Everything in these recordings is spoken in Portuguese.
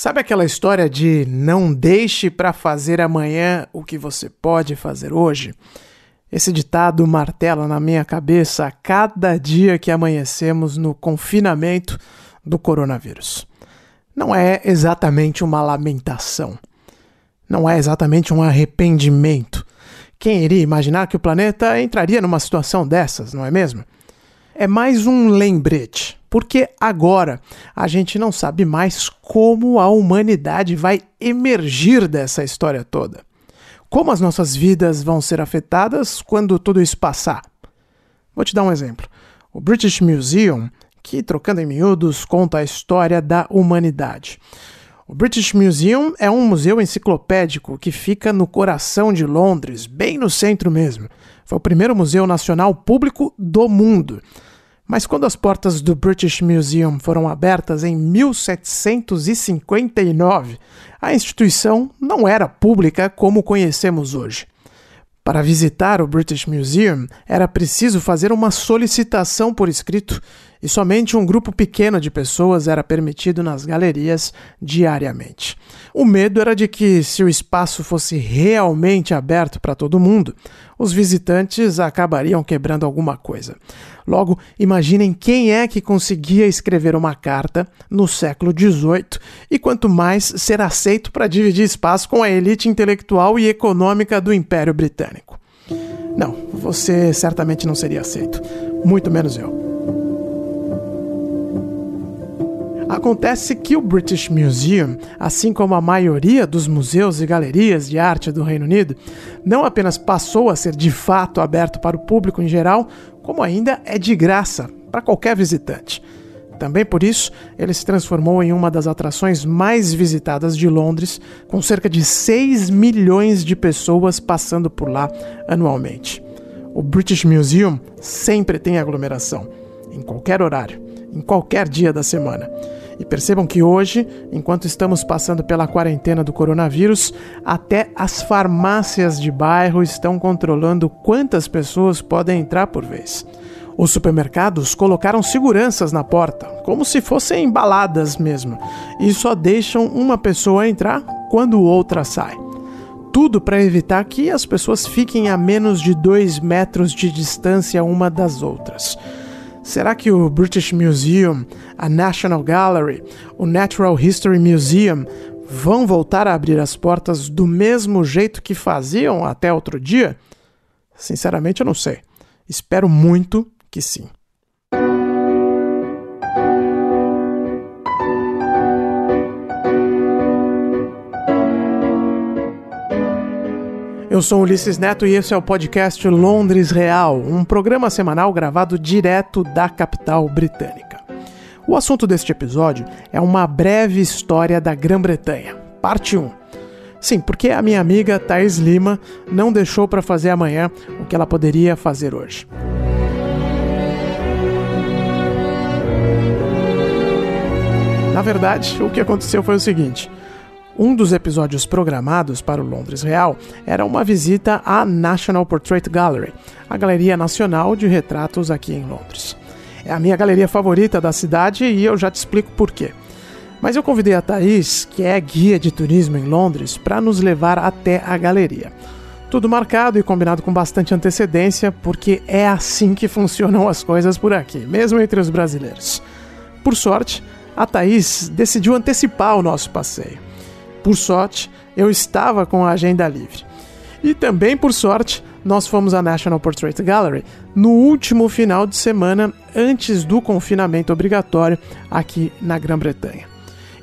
Sabe aquela história de não deixe para fazer amanhã o que você pode fazer hoje? Esse ditado martela na minha cabeça a cada dia que amanhecemos no confinamento do coronavírus. Não é exatamente uma lamentação. Não é exatamente um arrependimento. Quem iria imaginar que o planeta entraria numa situação dessas, não é mesmo? É mais um lembrete porque agora a gente não sabe mais como a humanidade vai emergir dessa história toda. Como as nossas vidas vão ser afetadas quando tudo isso passar? Vou te dar um exemplo. O British Museum, que trocando em miúdos, conta a história da humanidade. O British Museum é um museu enciclopédico que fica no coração de Londres, bem no centro mesmo. Foi o primeiro museu nacional público do mundo. Mas quando as portas do British Museum foram abertas em 1759, a instituição não era pública como conhecemos hoje. Para visitar o British Museum, era preciso fazer uma solicitação por escrito e somente um grupo pequeno de pessoas era permitido nas galerias diariamente. O medo era de que, se o espaço fosse realmente aberto para todo mundo, os visitantes acabariam quebrando alguma coisa. Logo, imaginem quem é que conseguia escrever uma carta no século XVIII e quanto mais ser aceito para dividir espaço com a elite intelectual e econômica do Império Britânico. Não, você certamente não seria aceito, muito menos eu. Acontece que o British Museum, assim como a maioria dos museus e galerias de arte do Reino Unido, não apenas passou a ser de fato aberto para o público em geral, como ainda é de graça para qualquer visitante. Também por isso, ele se transformou em uma das atrações mais visitadas de Londres, com cerca de 6 milhões de pessoas passando por lá anualmente. O British Museum sempre tem aglomeração, em qualquer horário, em qualquer dia da semana. E percebam que hoje, enquanto estamos passando pela quarentena do coronavírus, até as farmácias de bairro estão controlando quantas pessoas podem entrar por vez. Os supermercados colocaram seguranças na porta, como se fossem embaladas mesmo, e só deixam uma pessoa entrar quando outra sai. Tudo para evitar que as pessoas fiquem a menos de dois metros de distância uma das outras. Será que o British Museum, a National Gallery, o Natural History Museum vão voltar a abrir as portas do mesmo jeito que faziam até outro dia? Sinceramente, eu não sei. Espero muito que sim. Eu sou Ulisses Neto e esse é o podcast Londres Real, um programa semanal gravado direto da capital britânica. O assunto deste episódio é uma breve história da Grã-Bretanha, parte 1. Sim, porque a minha amiga Thais Lima não deixou para fazer amanhã o que ela poderia fazer hoje. Na verdade, o que aconteceu foi o seguinte: um dos episódios programados para o Londres Real era uma visita à National Portrait Gallery, a galeria nacional de retratos aqui em Londres. É a minha galeria favorita da cidade e eu já te explico por quê. Mas eu convidei a Thaís, que é guia de turismo em Londres, para nos levar até a galeria. Tudo marcado e combinado com bastante antecedência, porque é assim que funcionam as coisas por aqui, mesmo entre os brasileiros. Por sorte, a Thaís decidiu antecipar o nosso passeio. Por sorte, eu estava com a agenda livre. E também, por sorte, nós fomos à National Portrait Gallery no último final de semana antes do confinamento obrigatório aqui na Grã-Bretanha.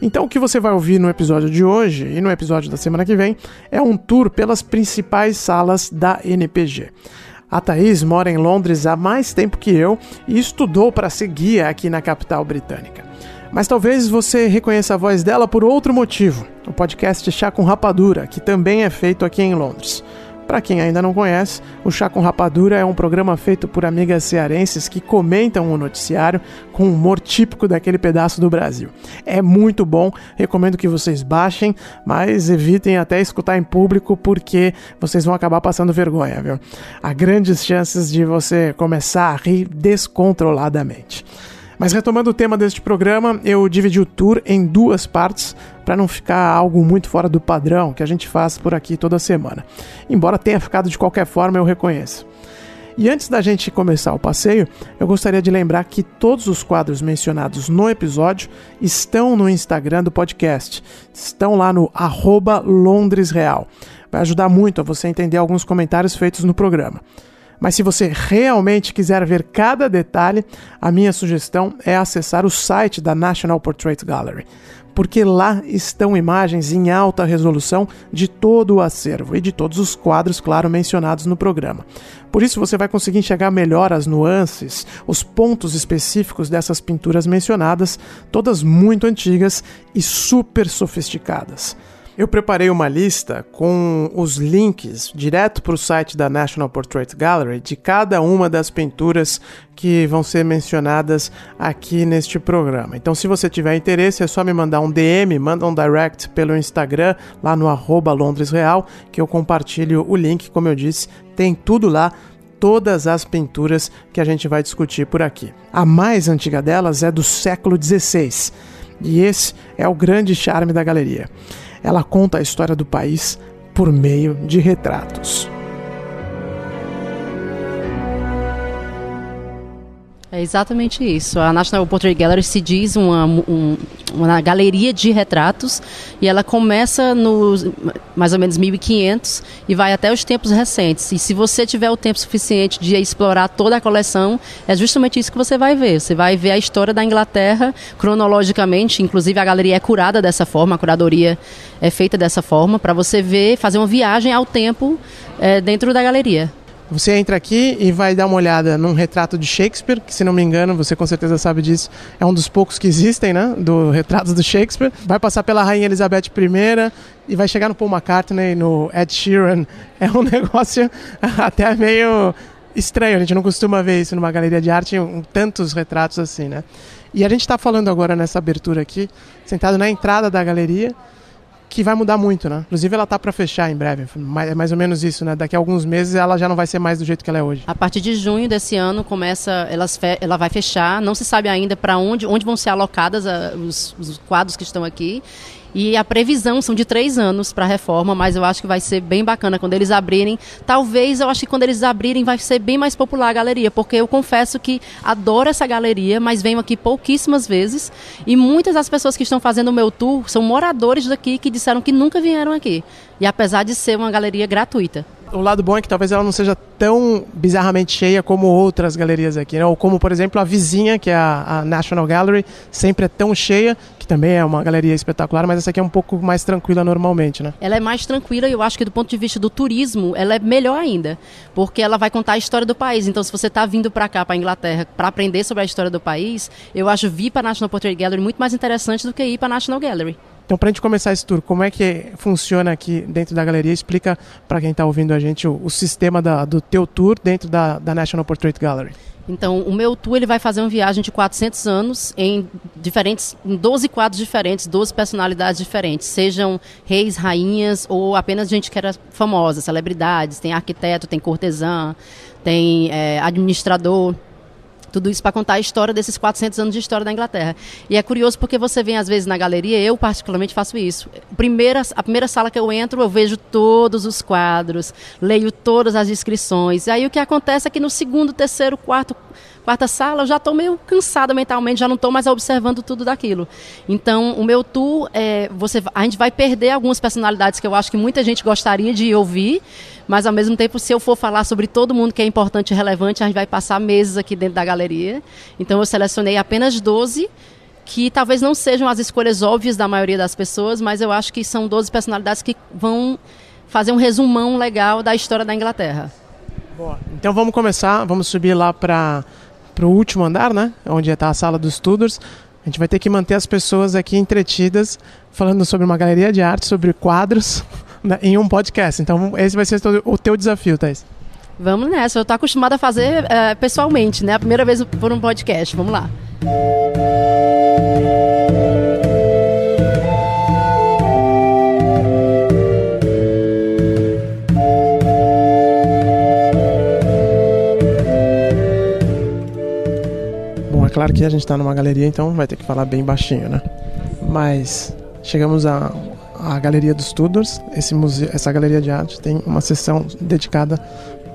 Então, o que você vai ouvir no episódio de hoje e no episódio da semana que vem é um tour pelas principais salas da NPG. A Thaís mora em Londres há mais tempo que eu e estudou para ser guia aqui na capital britânica. Mas talvez você reconheça a voz dela por outro motivo: o podcast Chá com Rapadura, que também é feito aqui em Londres. Para quem ainda não conhece, o Chá com Rapadura é um programa feito por amigas cearenses que comentam o noticiário com humor típico daquele pedaço do Brasil. É muito bom, recomendo que vocês baixem, mas evitem até escutar em público porque vocês vão acabar passando vergonha, viu? Há grandes chances de você começar a rir descontroladamente. Mas retomando o tema deste programa, eu dividi o tour em duas partes para não ficar algo muito fora do padrão que a gente faz por aqui toda semana. Embora tenha ficado de qualquer forma, eu reconheço. E antes da gente começar o passeio, eu gostaria de lembrar que todos os quadros mencionados no episódio estão no Instagram do podcast. Estão lá no @londresreal. Vai ajudar muito a você entender alguns comentários feitos no programa. Mas se você realmente quiser ver cada detalhe, a minha sugestão é acessar o site da National Portrait Gallery, porque lá estão imagens em alta resolução de todo o acervo e de todos os quadros, claro, mencionados no programa. Por isso você vai conseguir enxergar melhor as nuances, os pontos específicos dessas pinturas mencionadas, todas muito antigas e super sofisticadas. Eu preparei uma lista com os links direto para o site da National Portrait Gallery de cada uma das pinturas que vão ser mencionadas aqui neste programa. Então, se você tiver interesse, é só me mandar um DM, manda um direct pelo Instagram, lá no arroba Londres Real, que eu compartilho o link, como eu disse, tem tudo lá todas as pinturas que a gente vai discutir por aqui. A mais antiga delas é do século XVI, e esse é o grande charme da galeria ela conta a história do país por meio de retratos. É exatamente isso. A National Portrait Gallery se diz uma, um, uma galeria de retratos e ela começa nos mais ou menos 1500 e vai até os tempos recentes. E se você tiver o tempo suficiente de explorar toda a coleção, é justamente isso que você vai ver. Você vai ver a história da Inglaterra cronologicamente, inclusive a galeria é curada dessa forma, a curadoria é feita dessa forma para você ver, fazer uma viagem ao tempo é, dentro da galeria. Você entra aqui e vai dar uma olhada num retrato de Shakespeare, que se não me engano, você com certeza sabe disso, é um dos poucos que existem, né? Do retratos do Shakespeare. Vai passar pela Rainha Elizabeth I e vai chegar no Paul McCartney, no Ed Sheeran. É um negócio até meio estranho, a gente não costuma ver isso numa galeria de arte, um, tantos retratos assim, né? E a gente está falando agora nessa abertura aqui, sentado na entrada da galeria, que vai mudar muito, né? Inclusive ela tá para fechar em breve, é mais ou menos isso, né? Daqui a alguns meses ela já não vai ser mais do jeito que ela é hoje. A partir de junho desse ano começa, elas ela vai fechar, não se sabe ainda para onde, onde vão ser alocadas a, os, os quadros que estão aqui e a previsão são de três anos para a reforma, mas eu acho que vai ser bem bacana quando eles abrirem. Talvez eu acho que quando eles abrirem vai ser bem mais popular a galeria, porque eu confesso que adoro essa galeria, mas venho aqui pouquíssimas vezes. E muitas das pessoas que estão fazendo o meu tour são moradores daqui que disseram que nunca vieram aqui. E apesar de ser uma galeria gratuita o lado bom é que talvez ela não seja tão bizarramente cheia como outras galerias aqui, né? Ou como, por exemplo, a vizinha, que é a, a, National Gallery, sempre é tão cheia, que também é uma galeria espetacular, mas essa aqui é um pouco mais tranquila normalmente, né? Ela é mais tranquila e eu acho que do ponto de vista do turismo, ela é melhor ainda, porque ela vai contar a história do país. Então, se você está vindo para cá, para Inglaterra, para aprender sobre a história do país, eu acho vir para a National Portrait Gallery muito mais interessante do que ir para a National Gallery. Então, para a gente começar esse tour, como é que funciona aqui dentro da galeria? Explica para quem está ouvindo a gente o, o sistema da, do teu tour dentro da, da National Portrait Gallery. Então, o meu tour ele vai fazer uma viagem de 400 anos em diferentes, em 12 quadros diferentes, 12 personalidades diferentes, sejam reis, rainhas ou apenas gente que era famosa, celebridades, tem arquiteto, tem cortesã, tem é, administrador. Tudo isso para contar a história desses 400 anos de história da Inglaterra. E é curioso porque você vem às vezes na galeria, eu particularmente faço isso. Primeira, a primeira sala que eu entro, eu vejo todos os quadros, leio todas as inscrições. E aí o que acontece é que no segundo, terceiro, quarto quarta sala, eu já estou meio cansada mentalmente, já não estou mais observando tudo daquilo. Então, o meu tour, é, você, a gente vai perder algumas personalidades que eu acho que muita gente gostaria de ouvir, mas ao mesmo tempo, se eu for falar sobre todo mundo que é importante e relevante, a gente vai passar meses aqui dentro da galeria. Então, eu selecionei apenas 12 que talvez não sejam as escolhas óbvias da maioria das pessoas, mas eu acho que são 12 personalidades que vão fazer um resumão legal da história da Inglaterra. Boa. Então vamos começar, vamos subir lá para para o último andar, né? Onde está a sala dos Tudors. A gente vai ter que manter as pessoas aqui entretidas, falando sobre uma galeria de arte, sobre quadros, né, em um podcast. Então, esse vai ser o teu desafio, Thais. Vamos nessa. Eu estou acostumada a fazer é, pessoalmente, né? A primeira vez por um podcast. Vamos lá. claro Claro que a gente está numa galeria, então vai ter que falar bem baixinho, né? Mas chegamos à, à Galeria dos Tudors. Esse museu, essa galeria de arte tem uma seção dedicada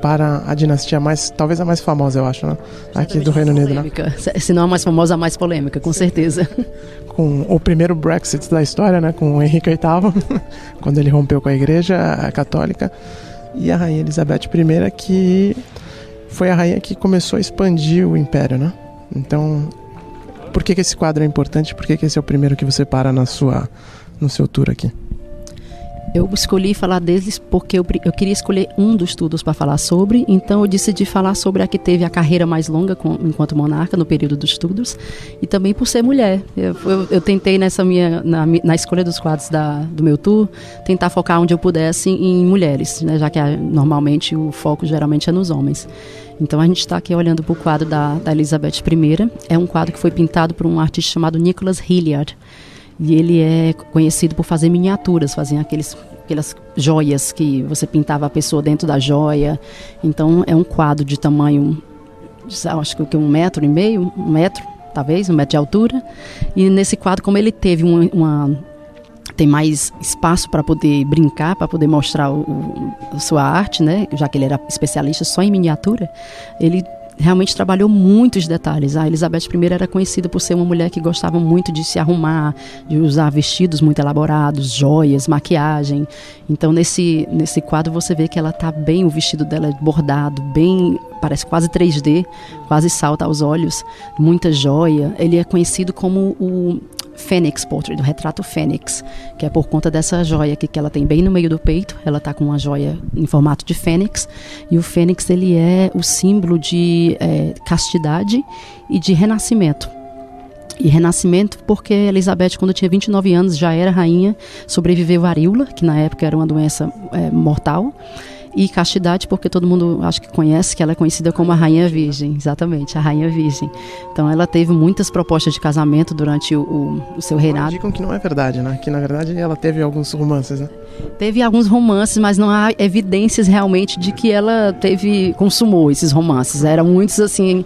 para a dinastia mais, talvez a mais famosa, eu acho, né? Aqui do Reino Unido, né? Se não a mais famosa, a mais polêmica, com certeza. Com o primeiro Brexit da história, né? Com o Henrique VIII, quando ele rompeu com a Igreja Católica, e a Rainha Elizabeth I, que foi a rainha que começou a expandir o império, né? Então, por que, que esse quadro é importante? Por que, que esse é o primeiro que você para na sua, no seu tour aqui? Eu escolhi falar deles porque eu, eu queria escolher um dos estudos para falar sobre, então eu decidi falar sobre a que teve a carreira mais longa com, enquanto monarca no período dos estudos e também por ser mulher. Eu, eu, eu tentei nessa minha na, na, escolha dos quadros da, do meu tour tentar focar onde eu pudesse em mulheres, né, já que a, normalmente o foco geralmente é nos homens. Então a gente está aqui olhando para o quadro da, da Elizabeth I. É um quadro que foi pintado por um artista chamado Nicholas Hilliard. E ele é conhecido por fazer miniaturas, fazer aqueles, aquelas joias que você pintava a pessoa dentro da joia. Então é um quadro de tamanho, acho que um metro e meio, um metro, talvez, um metro de altura. E nesse quadro, como ele teve uma, uma tem mais espaço para poder brincar, para poder mostrar o, o, a sua arte, né? Já que ele era especialista só em miniatura, ele realmente trabalhou muitos detalhes. A Elizabeth I era conhecida por ser uma mulher que gostava muito de se arrumar, de usar vestidos muito elaborados, joias, maquiagem. Então nesse nesse quadro você vê que ela tá bem, o vestido dela é bordado, bem, parece quase 3D, quase salta aos olhos, muita joia. Ele é conhecido como o Fênix Portrait, do retrato Fênix, que é por conta dessa joia aqui que ela tem bem no meio do peito. Ela está com uma joia em formato de fênix. E o fênix ele é o símbolo de é, castidade e de renascimento. E renascimento porque Elizabeth, quando tinha 29 anos, já era rainha, sobreviveu varíola, que na época era uma doença é, mortal e castidade, porque todo mundo acho que conhece que ela é conhecida como a Rainha Virgem, exatamente, a Rainha Virgem. Então ela teve muitas propostas de casamento durante o, o, o seu reinado. Indicam que não é verdade, né? Que na verdade ela teve alguns romances, né? Teve alguns romances, mas não há evidências realmente de que ela teve consumou esses romances. Eram muitos assim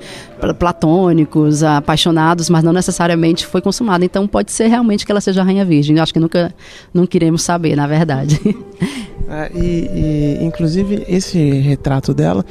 platônicos, apaixonados, mas não necessariamente foi consumado. Então pode ser realmente que ela seja a Rainha Virgem. Eu acho que nunca não queremos saber, na verdade. É, e, e, inclusive, esse retrato dela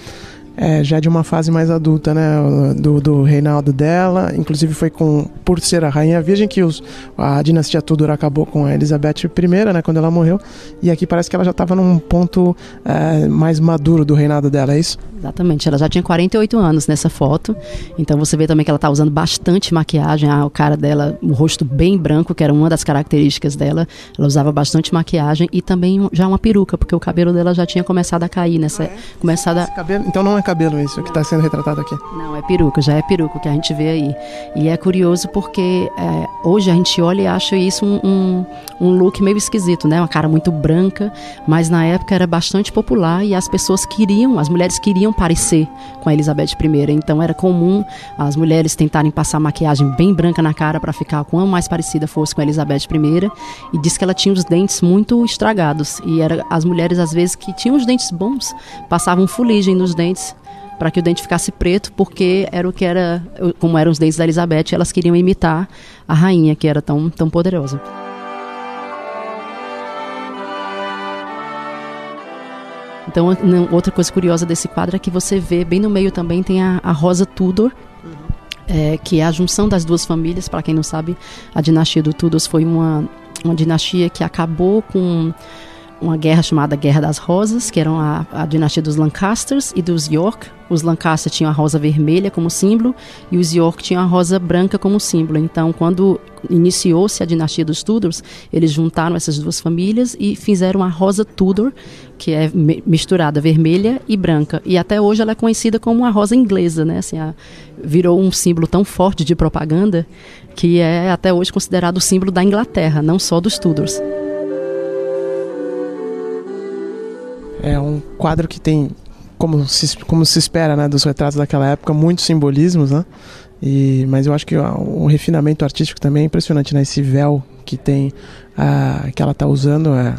é, já de uma fase mais adulta, né? Do, do reinado dela. Inclusive foi com por ser a rainha virgem que os, a dinastia Tudor acabou com a Elizabeth I, né? Quando ela morreu. E aqui parece que ela já estava num ponto é, mais maduro do reinado dela, é isso? Exatamente. Ela já tinha 48 anos nessa foto. Então você vê também que ela está usando bastante maquiagem. Ah, o cara dela, o rosto bem branco, que era uma das características dela. Ela usava bastante maquiagem e também já uma peruca, porque o cabelo dela já tinha começado a cair nessa, ah, é? começado a... Cabelo, então não é cabelo isso que está sendo retratado aqui. Não, é peruca, já é peruca que a gente vê aí. E é curioso porque é, hoje a gente olha e acha isso um, um, um, look meio esquisito, né? Uma cara muito branca, mas na época era bastante popular e as pessoas queriam, as mulheres queriam parecer com a Elizabeth I. Então era comum as mulheres tentarem passar maquiagem bem branca na cara para ficar quanto mais parecida fosse com a Elizabeth I. E diz que ela tinha os dentes muito estragados. E era as mulheres, às vezes, que tinham os dentes bons, passavam fuligem nos dentes para que o dente ficasse preto, porque era o que era, como eram os dentes da Elizabeth, elas queriam imitar a rainha que era tão, tão poderosa. Então, outra coisa curiosa desse quadro é que você vê bem no meio também tem a, a Rosa Tudor, uhum. é, que é a junção das duas famílias. Para quem não sabe, a dinastia do Tudors foi uma, uma dinastia que acabou com uma guerra chamada Guerra das Rosas, que eram a, a, dinastia dos Lancasters e dos York. Os Lancaster tinham a rosa vermelha como símbolo e os York tinham a rosa branca como símbolo. Então, quando iniciou-se a dinastia dos Tudors, eles juntaram essas duas famílias e fizeram a rosa Tudor, que é misturada vermelha e branca. E até hoje ela é conhecida como a rosa inglesa, né? Assim, a, virou um símbolo tão forte de propaganda que é até hoje considerado o símbolo da Inglaterra, não só dos Tudors. É um quadro que tem, como se, como se espera né, dos retratos daquela época, muitos simbolismos, né? E, mas eu acho que o refinamento artístico também é impressionante, né? Esse véu que tem, a, que ela está usando, é,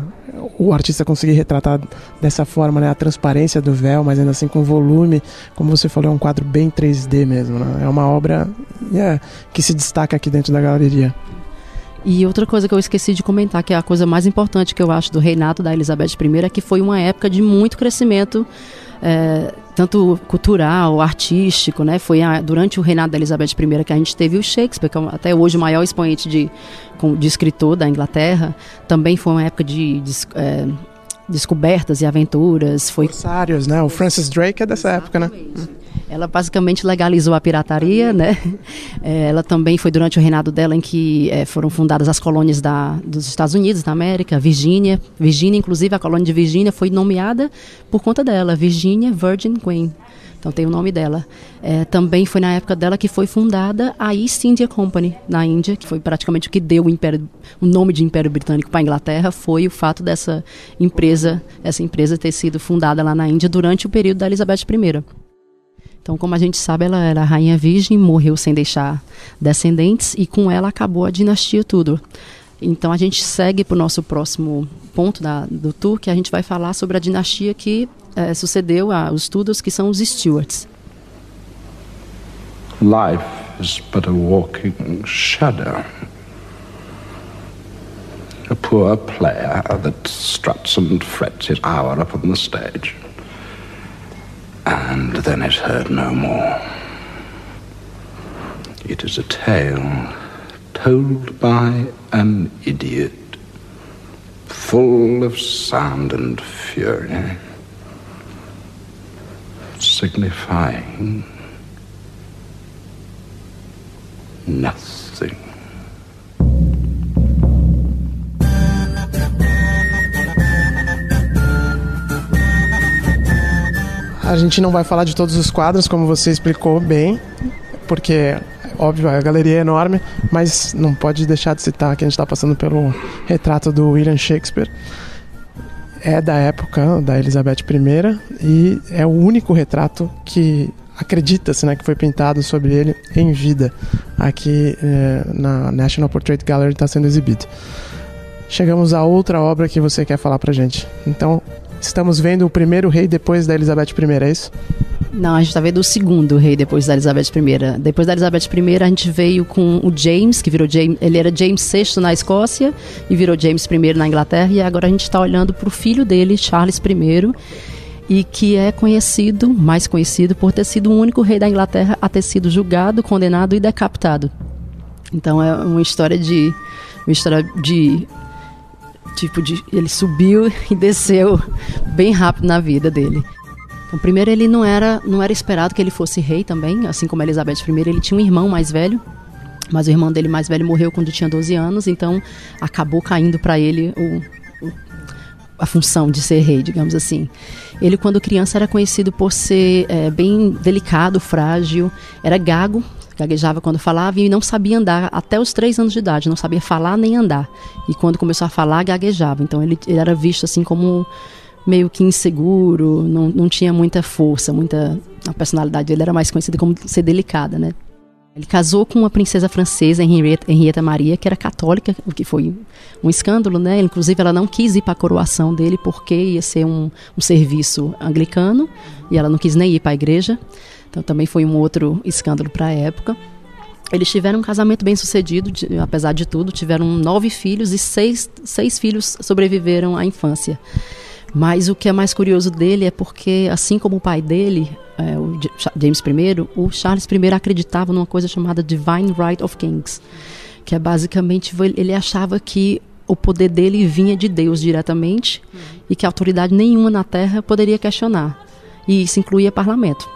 o artista conseguir retratar dessa forma, né, a transparência do véu, mas ainda assim com volume, como você falou, é um quadro bem 3D mesmo, né? É uma obra yeah, que se destaca aqui dentro da galeria. E outra coisa que eu esqueci de comentar, que é a coisa mais importante que eu acho do reinado da Elizabeth I, é que foi uma época de muito crescimento, é, tanto cultural, artístico, né? Foi a, durante o reinado da Elizabeth I que a gente teve o Shakespeare, que é até hoje o maior expoente de, de escritor da Inglaterra. Também foi uma época de, de é, descobertas e aventuras. Foi... Corsários, né? O Francis Drake é dessa época, né? Ela basicamente legalizou a pirataria, né? É, ela também foi durante o reinado dela em que é, foram fundadas as colônias da, dos Estados Unidos da América, Virgínia. Virgínia, inclusive, a colônia de Virgínia foi nomeada por conta dela, Virginia Virgin Queen. Então tem o nome dela. É, também foi na época dela que foi fundada a East India Company na Índia, que foi praticamente o que deu o, Império, o nome de Império Britânico para a Inglaterra, foi o fato dessa empresa, essa empresa ter sido fundada lá na Índia durante o período da Elizabeth I. Então, como a gente sabe, ela era rainha virgem, morreu sem deixar descendentes e com ela acabou a dinastia tudo. Então a gente segue para o nosso próximo ponto da, do tour, que a gente vai falar sobre a dinastia que é, sucedeu aos Tudors, que são os Stuarts. Life is but a walking shadow. A poor player that struts and frets his hour upon the stage. And then is heard no more. It is a tale told by an idiot, full of sound and fury signifying nothing. A gente não vai falar de todos os quadros, como você explicou bem, porque, óbvio, a galeria é enorme, mas não pode deixar de citar que a gente está passando pelo retrato do William Shakespeare é da época da Elizabeth I e é o único retrato que acredita-se né, que foi pintado sobre ele em vida aqui é, na National Portrait Gallery está sendo exibido. Chegamos a outra obra que você quer falar pra gente. Então, estamos vendo o primeiro rei depois da Elizabeth I, é isso? Não, a gente está vendo o segundo rei depois da Elizabeth I. Depois da Elizabeth I, a gente veio com o James, que virou James, ele era James VI na Escócia e virou James I na Inglaterra, e agora a gente está olhando para o filho dele, Charles I, e que é conhecido, mais conhecido, por ter sido o único rei da Inglaterra a ter sido julgado, condenado e decapitado. Então é uma história de uma história de tipo de ele subiu e desceu bem rápido na vida dele. Então, primeiro ele não era, não era esperado que ele fosse rei também, assim como Elizabeth I, ele tinha um irmão mais velho, mas o irmão dele mais velho morreu quando tinha 12 anos, então acabou caindo para ele o, o, a função de ser rei, digamos assim. Ele, quando criança, era conhecido por ser é, bem delicado, frágil, era gago, gaguejava quando falava e não sabia andar até os três anos de idade, não sabia falar nem andar. E quando começou a falar, gaguejava. Então ele, ele era visto assim como meio que inseguro, não, não tinha muita força, muita. A personalidade dele era mais conhecida como ser delicada, né? Ele casou com uma princesa francesa, Henrietta, Henrietta Maria, que era católica, o que foi um escândalo, né? Inclusive, ela não quis ir para a coroação dele porque ia ser um, um serviço anglicano e ela não quis nem ir para a igreja. Então, também foi um outro escândalo para a época. Eles tiveram um casamento bem sucedido, apesar de tudo, tiveram nove filhos e seis, seis filhos sobreviveram à infância. Mas o que é mais curioso dele é porque, assim como o pai dele, é, o James I, o Charles I acreditava numa coisa chamada Divine Right of Kings, que é basicamente ele achava que o poder dele vinha de Deus diretamente uhum. e que autoridade nenhuma na Terra poderia questionar. E isso incluía parlamento.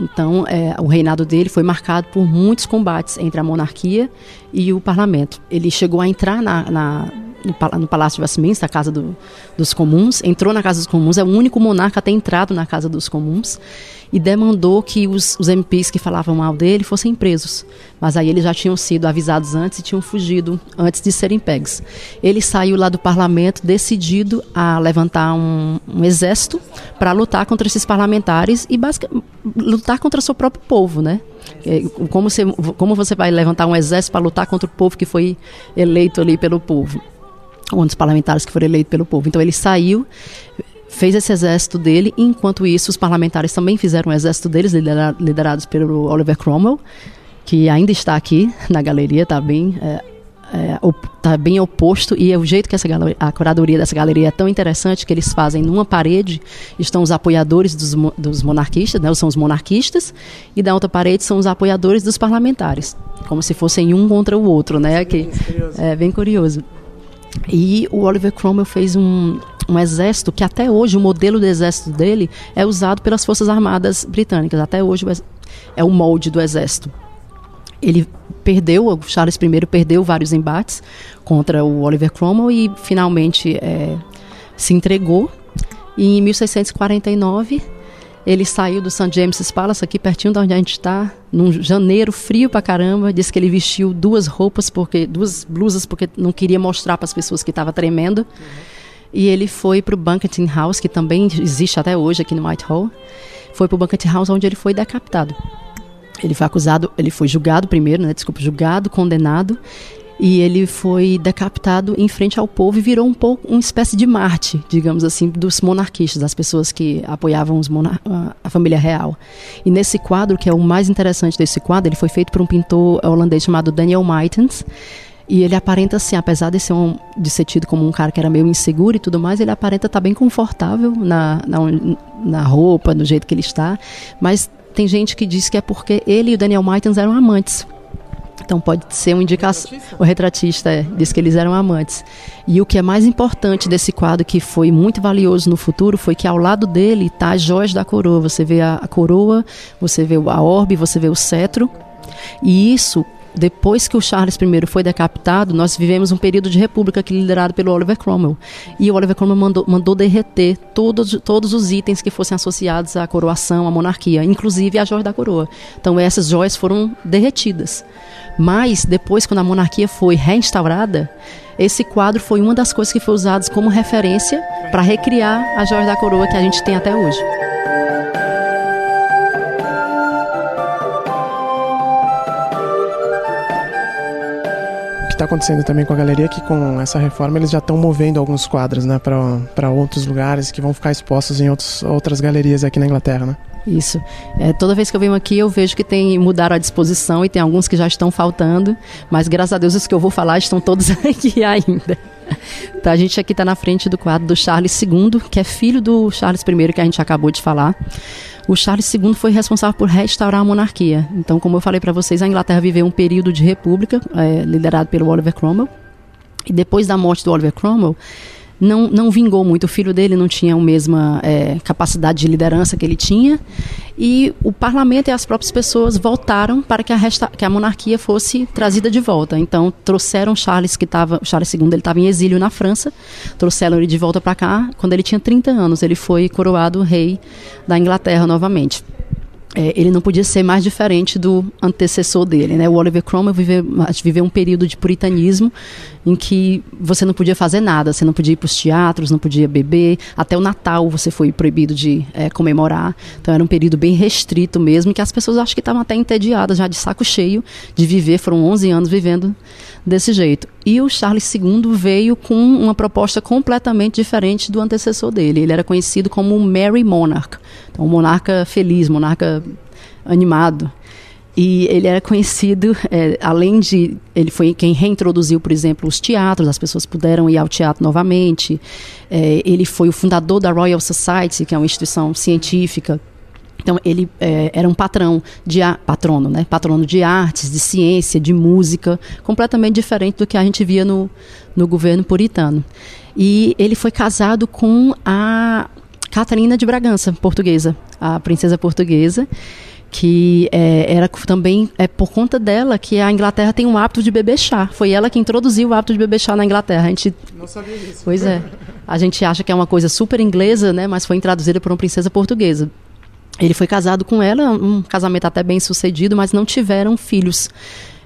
Então, é, o reinado dele foi marcado por muitos combates entre a monarquia e o parlamento. Ele chegou a entrar na, na no Palácio de Westminster, a Casa do, dos Comuns, entrou na Casa dos Comuns, é o único monarca a ter entrado na Casa dos Comuns e demandou que os, os MPs que falavam mal dele fossem presos. Mas aí eles já tinham sido avisados antes e tinham fugido antes de serem pegos. Ele saiu lá do parlamento decidido a levantar um, um exército para lutar contra esses parlamentares e lutar contra seu próprio povo, né? É, como você, como você vai levantar um exército para lutar contra o povo que foi eleito ali pelo povo? Um dos parlamentares que foram eleitos pelo povo. Então ele saiu, fez esse exército dele, e enquanto isso os parlamentares também fizeram o exército deles, liderados pelo Oliver Cromwell, que ainda está aqui na galeria, está bem é, é, tá bem oposto e é o jeito que essa galeria, a curadoria dessa galeria é tão interessante que eles fazem numa parede estão os apoiadores dos, dos monarquistas, né, são os monarquistas e da outra parede são os apoiadores dos parlamentares, como se fossem um contra o outro, né? Que é bem curioso. E o Oliver Cromwell fez um, um exército que até hoje o modelo do exército dele é usado pelas forças armadas britânicas. Até hoje é o molde do exército. Ele perdeu, o Charles I perdeu vários embates contra o Oliver Cromwell e finalmente é, se entregou. E em 1649 ele saiu do St. James's Palace, aqui pertinho de onde a gente está, num janeiro frio pra caramba. Disse que ele vestiu duas roupas, porque duas blusas, porque não queria mostrar para as pessoas que estava tremendo. Uhum. E ele foi para o Banqueting House, que também existe até hoje aqui no Whitehall. Foi para o Banqueting House, onde ele foi decapitado. Ele foi acusado, ele foi julgado primeiro, né? Desculpa, julgado, condenado. E ele foi decapitado em frente ao povo e virou um pouco uma espécie de Marte, digamos assim, dos monarquistas, das pessoas que apoiavam a família real. E nesse quadro, que é o mais interessante desse quadro, ele foi feito por um pintor holandês chamado Daniel Meitens. E ele aparenta assim, apesar de ser, um, de ser tido como um cara que era meio inseguro e tudo mais, ele aparenta estar tá bem confortável na, na, na roupa, do jeito que ele está. Mas tem gente que diz que é porque ele e o Daniel Maitens eram amantes. Então pode ser uma indicação. O retratista é, diz que eles eram amantes. E o que é mais importante desse quadro, que foi muito valioso no futuro, foi que ao lado dele está as joias da coroa. Você vê a, a coroa, você vê a orbe, você vê o cetro. E isso depois que o Charles I foi decapitado, nós vivemos um período de república que liderado pelo Oliver Cromwell. E o Oliver Cromwell mandou, mandou derreter todos, todos os itens que fossem associados à coroação, à monarquia, inclusive a joia da coroa. Então essas joias foram derretidas. Mas depois, quando a monarquia foi reinstaurada, esse quadro foi uma das coisas que foi usada como referência para recriar a joia da coroa que a gente tem até hoje. que está acontecendo também com a galeria é que com essa reforma eles já estão movendo alguns quadros né, para outros lugares que vão ficar expostos em outros, outras galerias aqui na Inglaterra. Né? Isso. É, toda vez que eu venho aqui, eu vejo que tem mudaram a disposição e tem alguns que já estão faltando, mas graças a Deus os que eu vou falar estão todos aqui ainda. Tá, a gente aqui está na frente do quadro do Charles II, que é filho do Charles I que a gente acabou de falar o Charles II foi responsável por restaurar a monarquia. Então, como eu falei para vocês, a Inglaterra viveu um período de república, é, liderado pelo Oliver Cromwell. E depois da morte do Oliver Cromwell, não, não vingou muito. O filho dele não tinha a mesma é, capacidade de liderança que ele tinha. E o parlamento e as próprias pessoas voltaram para que a, resta, que a monarquia fosse trazida de volta. Então, trouxeram Charles, que estava. Charles II ele estava em exílio na França, trouxeram ele de volta para cá. Quando ele tinha 30 anos, ele foi coroado rei da Inglaterra novamente é, ele não podia ser mais diferente do antecessor dele. Né? O Oliver Cromwell viveu, viveu um período de puritanismo em que você não podia fazer nada, você não podia ir para os teatros, não podia beber, até o Natal você foi proibido de é, comemorar. Então era um período bem restrito mesmo, que as pessoas acho que estavam até entediadas, já de saco cheio de viver, foram 11 anos vivendo desse jeito. E o Charles II veio com uma proposta completamente diferente do antecessor dele. Ele era conhecido como Merry Monarch, então um monarca feliz, monarca animado. E ele era conhecido, é, além de. Ele foi quem reintroduziu, por exemplo, os teatros, as pessoas puderam ir ao teatro novamente. É, ele foi o fundador da Royal Society, que é uma instituição científica então ele é, era um patrão de patrono, né? Patrono de artes, de ciência, de música, completamente diferente do que a gente via no, no governo puritano. E ele foi casado com a Catarina de Bragança, portuguesa, a princesa portuguesa que é, era também é por conta dela que a Inglaterra tem um hábito de beber chá. Foi ela que introduziu o hábito de beber chá na Inglaterra. A gente não sabia disso. Pois é. A gente acha que é uma coisa super inglesa, né? Mas foi introduzida por uma princesa portuguesa. Ele foi casado com ela, um casamento até bem sucedido, mas não tiveram filhos.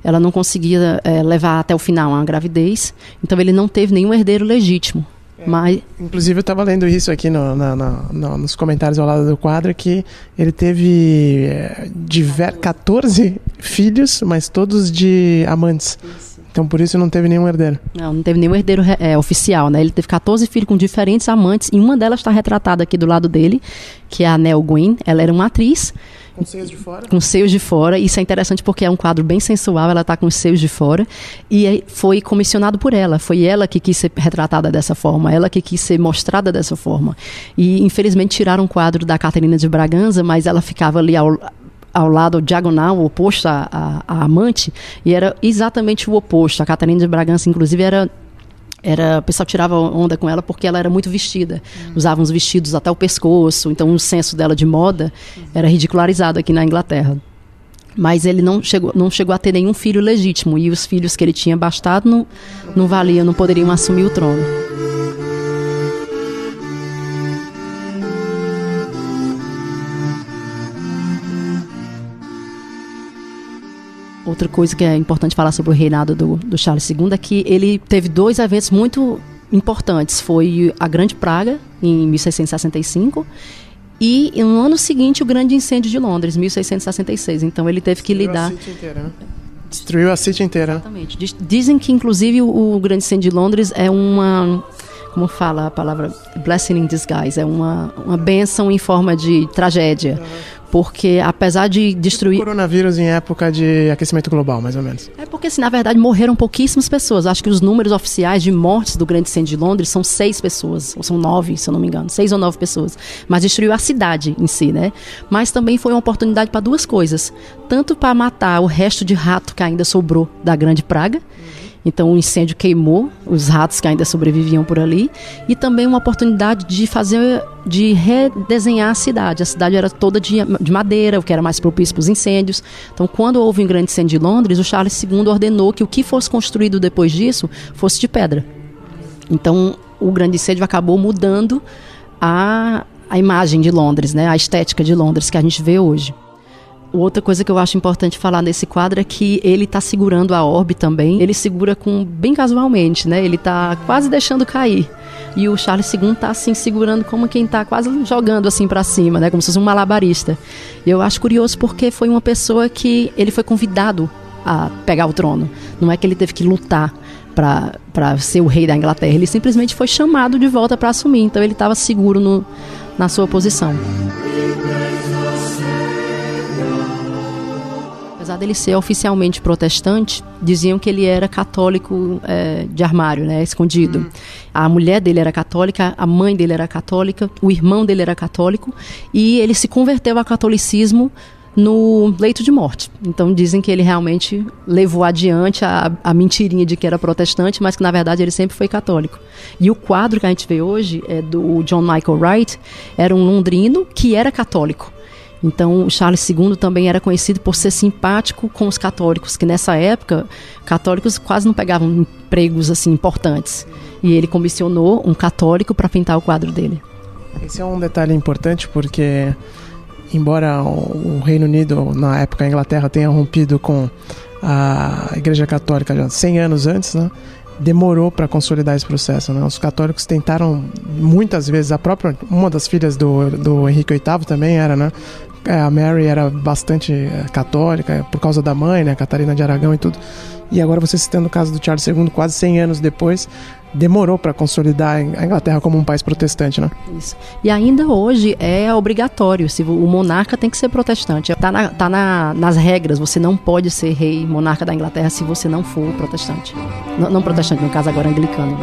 Ela não conseguia é, levar até o final a gravidez, então ele não teve nenhum herdeiro legítimo. É, mas... Inclusive eu estava lendo isso aqui no, na, na, no, nos comentários ao lado do quadro que ele teve é, diver, 14 filhos, mas todos de amantes. Isso. Então por isso não teve nenhum herdeiro. Não, não teve nenhum herdeiro é, oficial, né? Ele teve 14 filhos com diferentes amantes e uma delas está retratada aqui do lado dele, que é a Nell Gwyn. Ela era uma atriz. Com seios de fora? Com seios de fora. Isso é interessante porque é um quadro bem sensual, ela está com os seios de fora. E foi comissionado por ela. Foi ela que quis ser retratada dessa forma, ela que quis ser mostrada dessa forma. E infelizmente tiraram o quadro da Catarina de Bragança, mas ela ficava ali ao, ao lado diagonal, oposto à, à, amante, e era exatamente o oposto. A Catarina de Bragança, inclusive, era era o pessoal tirava onda com ela porque ela era muito vestida uhum. usava uns vestidos até o pescoço então o senso dela de moda uhum. era ridicularizado aqui na Inglaterra mas ele não chegou, não chegou a ter nenhum filho legítimo e os filhos que ele tinha bastado não, não valiam, não poderiam assumir o trono. Outra coisa que é importante falar sobre o reinado do, do Charles II é que ele teve dois eventos muito importantes. Foi a Grande Praga, em 1665, e no ano seguinte o Grande Incêndio de Londres, 1666. Então ele teve que Destruiu lidar. A City inteira, né? Destruiu a City inteira. Exatamente. Dizem que, inclusive, o, o Grande Incêndio de Londres é uma como fala a palavra blessing in disguise, é uma, uma benção em forma de tragédia. Uhum porque apesar de destruir. Coronavírus em época de aquecimento global, mais ou menos. É porque, assim, na verdade, morreram pouquíssimas pessoas. Acho que os números oficiais de mortes do grande incêndio de Londres são seis pessoas, ou são nove, se eu não me engano, seis ou nove pessoas. Mas destruiu a cidade em si, né? Mas também foi uma oportunidade para duas coisas: tanto para matar o resto de rato que ainda sobrou da grande praga. Então o incêndio queimou os ratos que ainda sobreviviam por ali e também uma oportunidade de fazer, de redesenhar a cidade. A cidade era toda de, de madeira, o que era mais propício para os incêndios. Então quando houve um grande incêndio de Londres, o Charles II ordenou que o que fosse construído depois disso fosse de pedra. Então o grande incêndio acabou mudando a, a imagem de Londres, né, a estética de Londres que a gente vê hoje. Outra coisa que eu acho importante falar nesse quadro é que ele está segurando a orbe também. Ele segura com bem casualmente, né? Ele está quase deixando cair. E o Charles II está assim segurando como quem está quase jogando assim para cima, né? Como se fosse um malabarista. E eu acho curioso porque foi uma pessoa que ele foi convidado a pegar o trono. Não é que ele teve que lutar para ser o rei da Inglaterra. Ele simplesmente foi chamado de volta para assumir. Então ele estava seguro no, na sua posição. Apesar dele ser oficialmente protestante, diziam que ele era católico é, de armário, né, escondido. Hum. A mulher dele era católica, a mãe dele era católica, o irmão dele era católico, e ele se converteu ao catolicismo no leito de morte. Então dizem que ele realmente levou adiante a, a, mentirinha de que era protestante, mas que na verdade ele sempre foi católico. E o quadro que a gente vê hoje é do John Michael Wright, era um londrino que era católico. Então, Charles II também era conhecido por ser simpático com os católicos, que nessa época, católicos quase não pegavam empregos assim importantes. E ele comissionou um católico para pintar o quadro dele. Esse é um detalhe importante porque, embora o Reino Unido, na época a Inglaterra, tenha rompido com a Igreja Católica já 100 anos antes, né? demorou para consolidar esse processo. Né? Os católicos tentaram muitas vezes, a própria uma das filhas do, do Henrique VIII também era, né? É, a Mary era bastante é, católica por causa da mãe, né, Catarina de Aragão e tudo. E agora você citando o caso do Charles II, quase 100 anos depois, demorou para consolidar a Inglaterra como um país protestante, né? Isso. E ainda hoje é obrigatório, se o monarca tem que ser protestante. Está na, tá na, nas regras, você não pode ser rei monarca da Inglaterra se você não for protestante. Não protestante, no caso agora anglicano.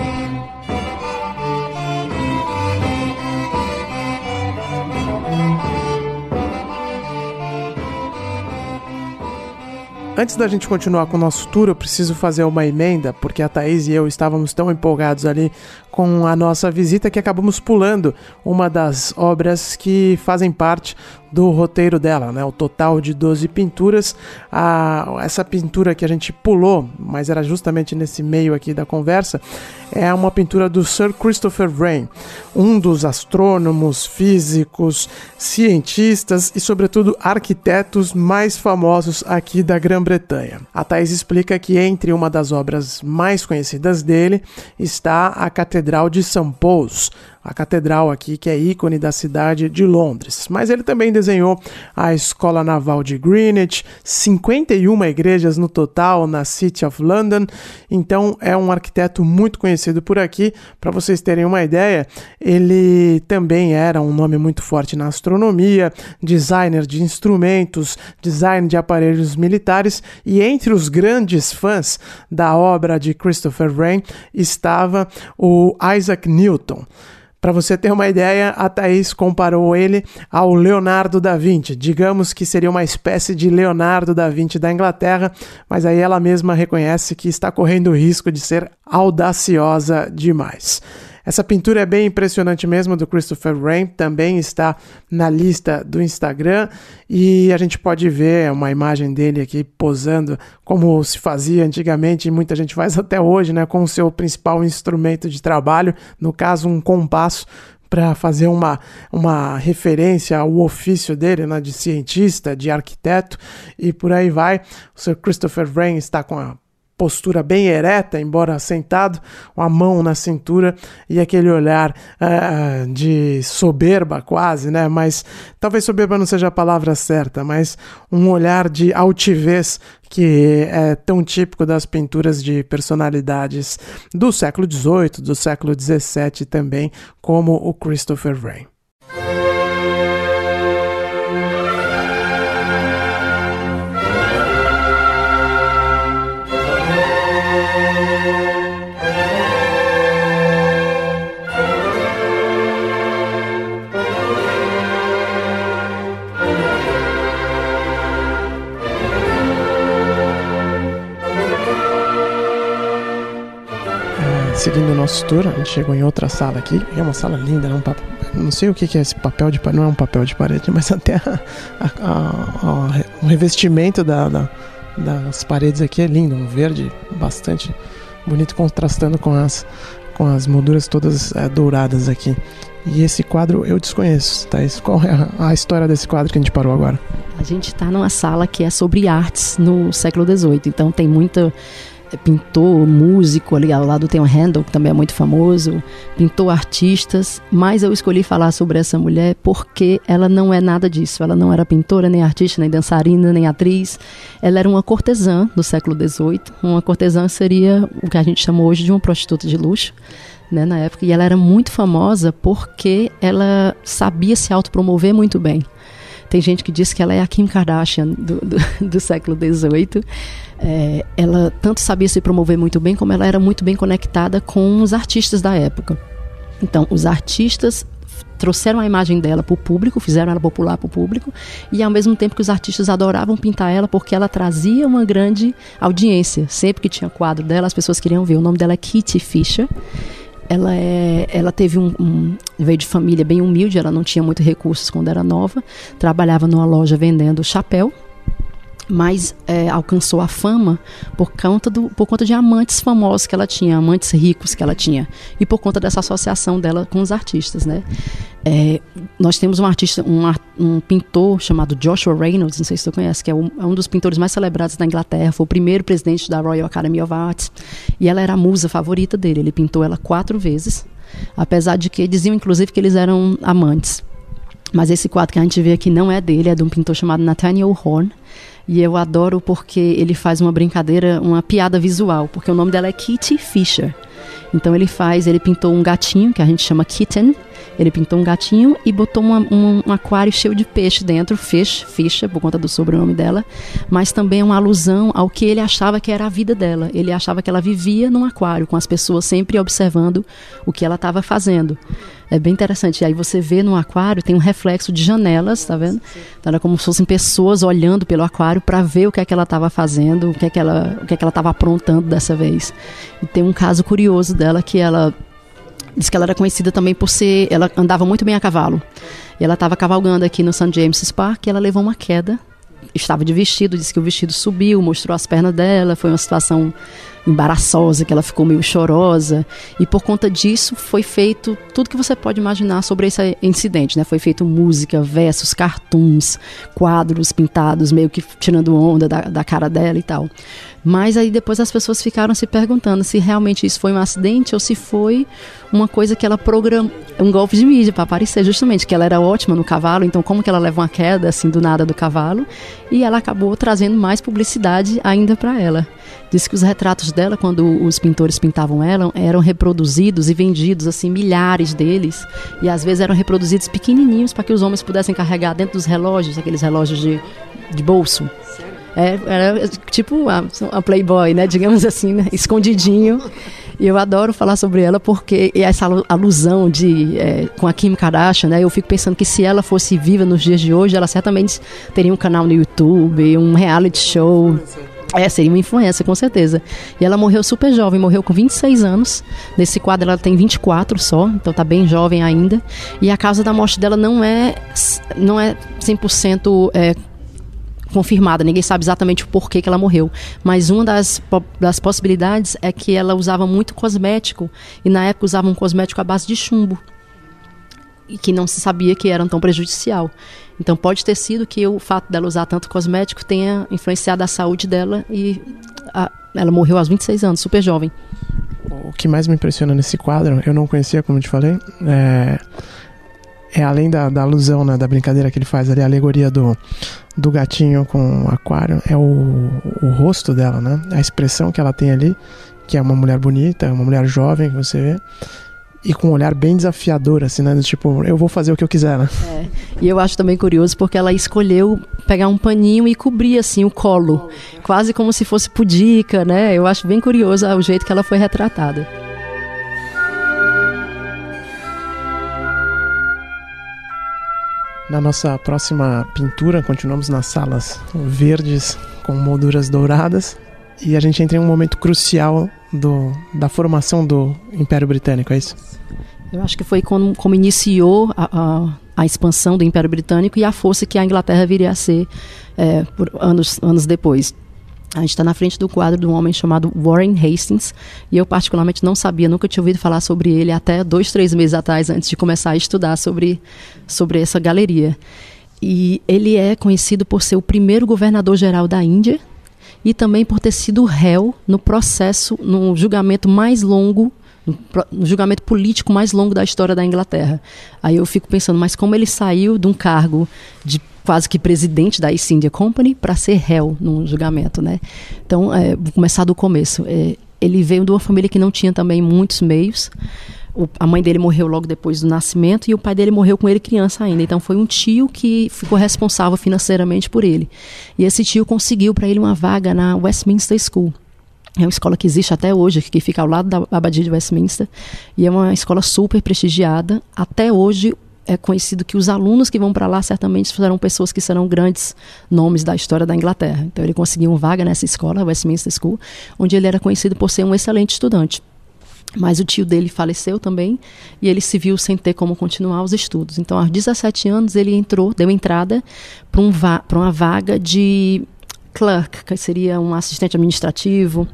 Antes da gente continuar com o nosso tour, eu preciso fazer uma emenda, porque a Thaís e eu estávamos tão empolgados ali com a nossa visita que acabamos pulando uma das obras que fazem parte do roteiro dela, né? O total de 12 pinturas. A, essa pintura que a gente pulou, mas era justamente nesse meio aqui da conversa, é uma pintura do Sir Christopher Wren, um dos astrônomos, físicos, cientistas e, sobretudo, arquitetos mais famosos aqui da Grã-Bretanha. A Thais explica que entre uma das obras mais conhecidas dele está a Catedral de St. Paul's, a catedral aqui, que é ícone da cidade de Londres. Mas ele também desenhou a Escola Naval de Greenwich, 51 igrejas no total na City of London. Então é um arquiteto muito conhecido por aqui. Para vocês terem uma ideia, ele também era um nome muito forte na astronomia, designer de instrumentos, design de aparelhos militares e entre os grandes fãs da obra de Christopher Wren estava o Isaac Newton. Para você ter uma ideia, a Thaís comparou ele ao Leonardo da Vinci. Digamos que seria uma espécie de Leonardo da Vinci da Inglaterra, mas aí ela mesma reconhece que está correndo o risco de ser audaciosa demais. Essa pintura é bem impressionante mesmo, do Christopher Wren, também está na lista do Instagram e a gente pode ver uma imagem dele aqui posando como se fazia antigamente e muita gente faz até hoje, né, com o seu principal instrumento de trabalho, no caso um compasso para fazer uma, uma referência ao ofício dele, né, de cientista, de arquiteto e por aí vai. O Sir Christopher Wren está com a postura bem ereta, embora sentado, a mão na cintura e aquele olhar uh, de soberba quase, né? Mas talvez soberba não seja a palavra certa, mas um olhar de altivez que é tão típico das pinturas de personalidades do século XVIII, do século XVII também, como o Christopher Wren. Seguindo o nosso tour, a gente chegou em outra sala aqui. É uma sala linda, um papo, não sei o que é esse papel de parede, não é um papel de parede, mas até a, a, a, o revestimento da, da, das paredes aqui é lindo, um verde bastante bonito, contrastando com as, com as molduras todas é, douradas aqui. E esse quadro eu desconheço, Thaís. Qual é a, história desse quadro que a gente parou agora? A gente está numa sala que é sobre artes no século XVIII, então tem muita é pintor, músico, ali ao lado tem o Handel, que também é muito famoso, pintor artistas, mas eu escolhi falar sobre essa mulher porque ela não é nada disso. Ela não era pintora, nem artista, nem dançarina, nem atriz. Ela era uma cortesã do século XVIII. Uma cortesã seria o que a gente chama hoje de uma prostituta de luxo. Né, na época, e ela era muito famosa porque ela sabia se autopromover muito bem. Tem gente que diz que ela é a Kim Kardashian do, do, do século XVIII. É, ela tanto sabia se promover muito bem, como ela era muito bem conectada com os artistas da época. Então, os artistas trouxeram a imagem dela para o público, fizeram ela popular para o público, e ao mesmo tempo que os artistas adoravam pintar ela porque ela trazia uma grande audiência. Sempre que tinha quadro dela, as pessoas queriam ver. O nome dela é Kitty Fisher. Ela, é, ela teve um, um, veio de família bem humilde, ela não tinha muitos recursos quando era nova, trabalhava numa loja vendendo chapéu, mas é, alcançou a fama por conta, do, por conta de amantes famosos que ela tinha, amantes ricos que ela tinha, e por conta dessa associação dela com os artistas, né? É, nós temos um artista, um, um, pintor chamado Joshua Reynolds, não sei se você conhece, que é um, é um, dos pintores mais celebrados da Inglaterra, foi o primeiro presidente da Royal Academy of Arts, e ela era a musa favorita dele, ele pintou ela quatro vezes, apesar de que diziam inclusive que eles eram amantes. Mas esse quadro que a gente vê aqui não é dele, é de um pintor chamado Nathaniel Horn, e eu adoro porque ele faz uma brincadeira, uma piada visual, porque o nome dela é Kitty Fisher. Então ele faz, ele pintou um gatinho que a gente chama kitten, ele pintou um gatinho e botou uma, um, um, aquário cheio de peixe dentro, fish, ficha, por conta do sobrenome dela, mas também uma alusão ao que ele achava que era a vida dela. Ele achava que ela vivia num aquário, com as pessoas sempre observando o que ela estava fazendo. É bem interessante. E aí você vê no aquário, tem um reflexo de janelas, tá vendo? Então era como se fossem pessoas olhando pelo aquário para ver o que é que ela estava fazendo, o que é que ela, o que é que ela estava aprontando dessa vez. E tem um caso curioso dela que ela Diz que ela era conhecida também por ser. Ela andava muito bem a cavalo. E ela estava cavalgando aqui no St. James's Park e ela levou uma queda. Estava de vestido, disse que o vestido subiu, mostrou as pernas dela. Foi uma situação embaraçosa, que ela ficou meio chorosa. E por conta disso foi feito tudo que você pode imaginar sobre esse incidente, né? Foi feito música, versos, cartoons, quadros pintados, meio que tirando onda da, da cara dela e tal. Mas aí depois as pessoas ficaram se perguntando se realmente isso foi um acidente ou se foi uma coisa que ela programou, um golpe de mídia para aparecer, justamente, que ela era ótima no cavalo, então como que ela leva uma queda assim do nada do cavalo? E ela acabou trazendo mais publicidade ainda para ela. Diz que os retratos dela, quando os pintores pintavam ela, eram reproduzidos e vendidos, assim, milhares deles. E às vezes eram reproduzidos pequenininhos para que os homens pudessem carregar dentro dos relógios, aqueles relógios de, de bolso. É, era tipo a, a, Playboy, né? Digamos assim, né? escondidinho. E eu adoro falar sobre ela porque essa alusão de é, com a Kim Kardashian, né? Eu fico pensando que se ela fosse viva nos dias de hoje, ela certamente teria um canal no YouTube, um reality show. É, seria uma influência, com certeza. E ela morreu super jovem, morreu com 26 anos. Nesse quadro ela tem 24 só, então tá bem jovem ainda. E a causa da morte dela não é não é 100% é, confirmada, ninguém sabe exatamente o porquê que ela morreu. Mas uma das, das possibilidades é que ela usava muito cosmético e na época usava um cosmético à base de chumbo e que não se sabia que era tão prejudicial. Então pode ter sido que o fato dela usar tanto cosmético tenha influenciado a saúde dela e a, ela morreu aos 26 anos, super jovem. O que mais me impressiona nesse quadro, eu não conhecia, como eu te falei, é, é além da, da alusão, né, da brincadeira que ele faz ali, a alegoria do, do gatinho com o aquário é o, o rosto dela, né? A expressão que ela tem ali, que é uma mulher bonita, uma mulher jovem que você vê. E com um olhar bem desafiador, assim, né? Tipo, eu vou fazer o que eu quiser, né? É. E eu acho também curioso porque ela escolheu pegar um paninho e cobrir, assim, o colo. Quase como se fosse pudica, né? Eu acho bem curioso o jeito que ela foi retratada. Na nossa próxima pintura, continuamos nas salas verdes com molduras douradas e a gente entra em um momento crucial do, da formação do Império Britânico, é isso? Eu acho que foi como, como iniciou a, a, a, expansão do Império Britânico e a força que a Inglaterra viria a ser é, por anos, anos depois. A gente está na frente do quadro de um homem chamado Warren Hastings e eu particularmente não sabia, nunca tinha ouvido falar sobre ele até dois, três meses atrás, antes de começar a estudar sobre, sobre essa galeria. E ele é conhecido por ser o primeiro governador-geral da Índia e também por ter sido réu no processo, no julgamento mais longo no julgamento político mais longo da história da Inglaterra. Aí eu fico pensando, mas como ele saiu de um cargo de quase que presidente da East India Company para ser réu num julgamento, né? Então, é, vou começar do começo. É, ele veio de uma família que não tinha também muitos meios. O, a mãe dele morreu logo depois do nascimento e o pai dele morreu com ele criança ainda. Então foi um tio que ficou responsável financeiramente por ele. E esse tio conseguiu para ele uma vaga na Westminster School. É uma escola que existe até hoje, que fica ao lado da Abadia de Westminster. E é uma escola super prestigiada. Até hoje, é conhecido que os alunos que vão para lá certamente serão pessoas que serão grandes nomes da história da Inglaterra. Então ele conseguiu uma vaga nessa escola, Westminster School, onde ele era conhecido por ser um excelente estudante. Mas o tio dele faleceu também e ele se viu sem ter como continuar os estudos. Então, aos 17 anos, ele entrou, deu entrada para um va uma vaga de clerk, que seria um assistente administrativo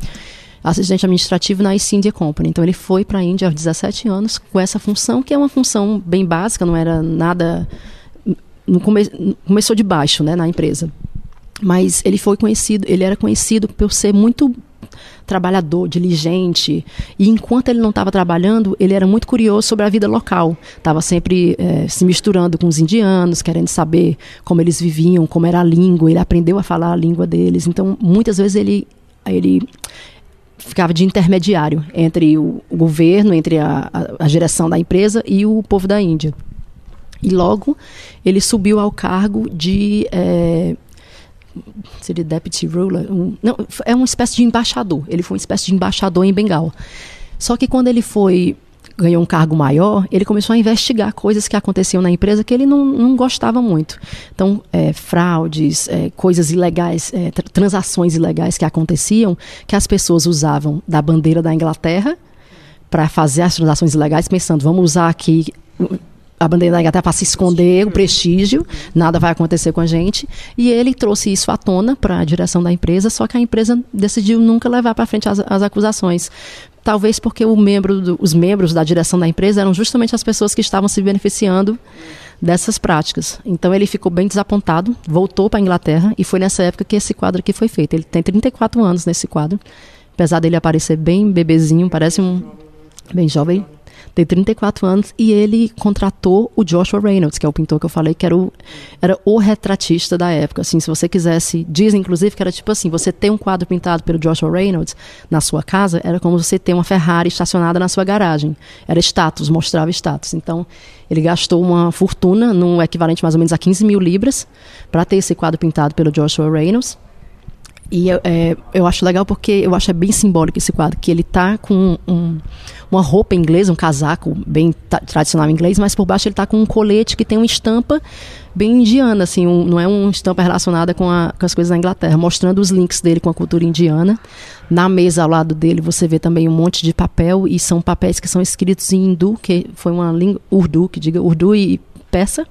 assistente administrativo na East India Company. Então ele foi para a Índia aos 17 anos com essa função, que é uma função bem básica, não era nada. Come, começou de baixo né, na empresa. Mas ele foi conhecido, ele era conhecido por ser muito trabalhador, diligente. E enquanto ele não estava trabalhando, ele era muito curioso sobre a vida local. Estava sempre é, se misturando com os indianos, querendo saber como eles viviam, como era a língua. Ele aprendeu a falar a língua deles. Então, muitas vezes ele ele ficava de intermediário entre o, governo, entre a, a, a, direção da empresa e o povo da Índia. E logo ele subiu ao cargo de é, seria deputy ruler, um, não, é uma espécie de embaixador. Ele foi uma espécie de embaixador em Bengal. Só que quando ele foi ganhou um cargo maior, ele começou a investigar coisas que aconteciam na empresa que ele não, não gostava muito. Então, é, fraudes, é, coisas ilegais, é, transações ilegais que aconteciam, que as pessoas usavam da bandeira da Inglaterra para fazer as transações ilegais, pensando, vamos usar aqui a bandeira da Inglaterra para se esconder, o prestígio, nada vai acontecer com a gente. E ele trouxe isso à tona para a direção da empresa, só que a empresa decidiu nunca levar para frente as, as acusações talvez porque membro do, os membros da direção da empresa eram justamente as pessoas que estavam se beneficiando dessas práticas. Então ele ficou bem desapontado, voltou para a Inglaterra e foi nessa época que esse quadro aqui foi feito. Ele tem 34 anos nesse quadro, apesar dele aparecer bem bebezinho, parece um bem jovem, tem 34 anos e ele contratou o Joshua Reynolds, que é o pintor que eu falei que era o, era o retratista da época. Assim, se você quisesse, diz inclusive que era tipo assim, você ter um quadro pintado pelo Joshua Reynolds na sua casa era como você ter uma Ferrari estacionada na sua garagem. Era status, mostrava status. Então, ele gastou uma fortuna, num equivalente mais ou menos a 15 mil libras, para ter esse quadro pintado pelo Joshua Reynolds. E é, eu acho legal porque eu acho é bem simbólico esse quadro, que ele tá com um, uma roupa inglesa, um casaco bem tradicional inglês, mas por baixo ele tá com um colete que tem uma estampa bem indiana, assim, um, não é uma estampa relacionada com, a, com, as coisas da Inglaterra, mostrando os links dele com a cultura indiana. Na mesa ao lado dele você vê também um monte de papel e são papéis que são escritos em hindu, que foi uma língua urdu, que diga urdu e persa.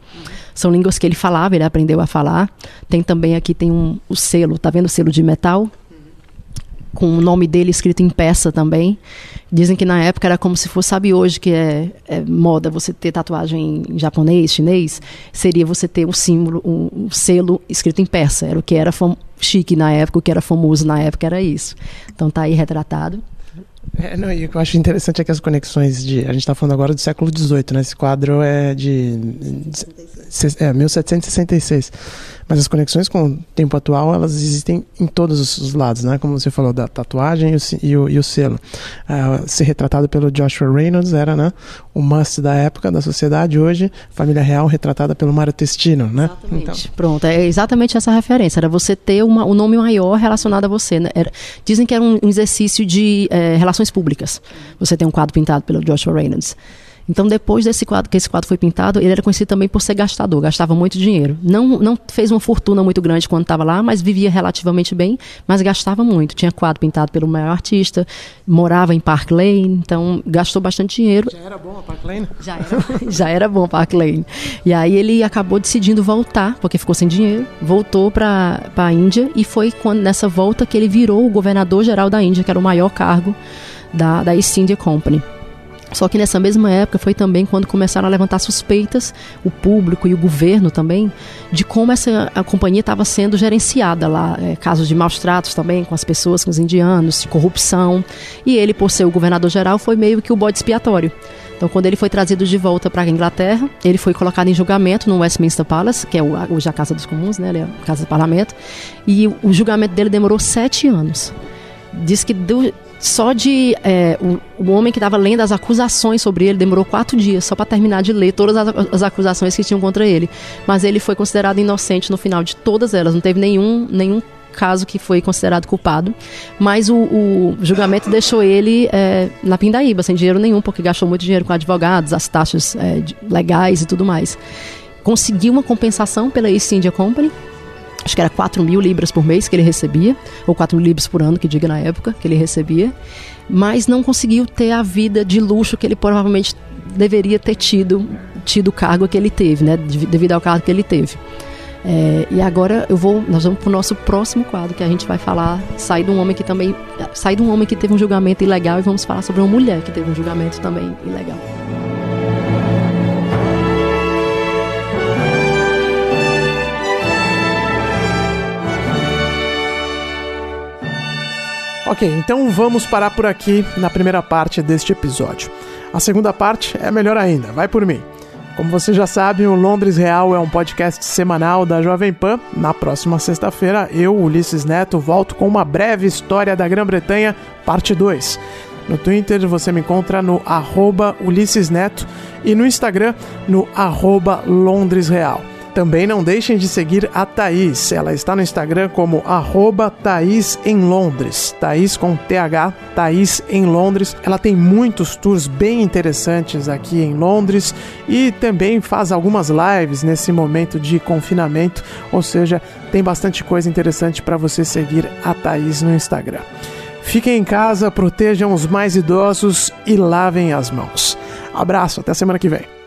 São línguas que ele falava, ele aprendeu a falar. Tem também aqui tem um o selo, tá vendo o selo de metal? Com o nome dele escrito em peça também. Dizem que na época era como se fosse, sabe hoje que é, é moda você ter tatuagem em japonês, chinês, seria você ter o símbolo, o, o selo escrito em peça. Era o que era chique na época, o que era famoso na época era isso. Então tá aí retratado. É, não, e o que eu acho interessante é que as conexões de. A gente está falando agora do século XVIII, né? Esse quadro é de. de é, 1766. Mas as conexões com o tempo atual, elas existem em todos os lados, né? Como você falou, da tatuagem e o, e o selo. Uh, ser retratado pelo Joshua Reynolds era, né? O must da época, da sociedade. Hoje, família real retratada pelo Mário Testino, né? Exatamente. Então... Pronto, é exatamente essa referência. Era você ter uma, um nome maior relacionado a você. Né? Era, dizem que era um exercício de é, relações públicas. Você tem um quadro pintado pelo Joshua Reynolds. Então, depois desse quadro, que esse quadro foi pintado, ele era conhecido também por ser gastador, gastava muito dinheiro. Não, não fez uma fortuna muito grande quando estava lá, mas vivia relativamente bem, mas gastava muito. Tinha quadro pintado pelo maior artista, morava em Park Lane, então gastou bastante dinheiro. Já era bom a Park Lane? Já era, já era bom a Park Lane. E aí ele acabou decidindo voltar, porque ficou sem dinheiro, voltou para a Índia e foi quando, nessa volta que ele virou o governador-geral da Índia, que era o maior cargo da, da East India Company. Só que nessa mesma época foi também quando começaram a levantar suspeitas, o público e o governo também, de como essa a companhia estava sendo gerenciada lá. É, casos de maus tratos também com as pessoas, com os indianos, corrupção. E ele, por ser o governador-geral, foi meio que o bode expiatório. Então, quando ele foi trazido de volta para a Inglaterra, ele foi colocado em julgamento no Westminster Palace, que é hoje a Casa dos Comuns, né? É a Casa do Parlamento. E o julgamento dele demorou sete anos. Diz que do, só de é, o, o, homem que estava lendo as acusações sobre ele demorou quatro dias só para terminar de ler todas as, as, acusações que tinham contra ele. Mas ele foi considerado inocente no final de todas elas. Não teve nenhum, nenhum caso que foi considerado culpado. Mas o, o julgamento deixou ele é, na pindaíba, sem dinheiro nenhum, porque gastou muito dinheiro com advogados, as taxas é, legais e tudo mais. Conseguiu uma compensação pela East India Company acho que era 4 mil libras por mês que ele recebia, ou 4 mil libras por ano, que diga na época, que ele recebia, mas não conseguiu ter a vida de luxo que ele provavelmente deveria ter tido, tido o cargo que ele teve, né, devido ao cargo que ele teve. É, e agora eu vou, nós vamos para o nosso próximo quadro que a gente vai falar, sair de um homem que também, sair de um homem que teve um julgamento ilegal e vamos falar sobre uma mulher que teve um julgamento também ilegal. Ok, então vamos parar por aqui na primeira parte deste episódio. A segunda parte é melhor ainda, vai por mim. Como você já sabe, o Londres Real é um podcast semanal da Jovem Pan. Na próxima sexta-feira, eu, Ulisses Neto, volto com uma breve história da Grã-Bretanha, parte 2. No Twitter você me encontra no arroba Ulisses Neto e no Instagram no arroba Londres Real. Também não deixem de seguir a Thaís. Ela está no Instagram como arroba Thaís em Londres. Thaís com TH, Thaís em Londres. Ela tem muitos tours bem interessantes aqui em Londres e também faz algumas lives nesse momento de confinamento, ou seja, tem bastante coisa interessante para você seguir a Thaís no Instagram. Fiquem em casa, protejam os mais idosos e lavem as mãos. Abraço, até semana que vem.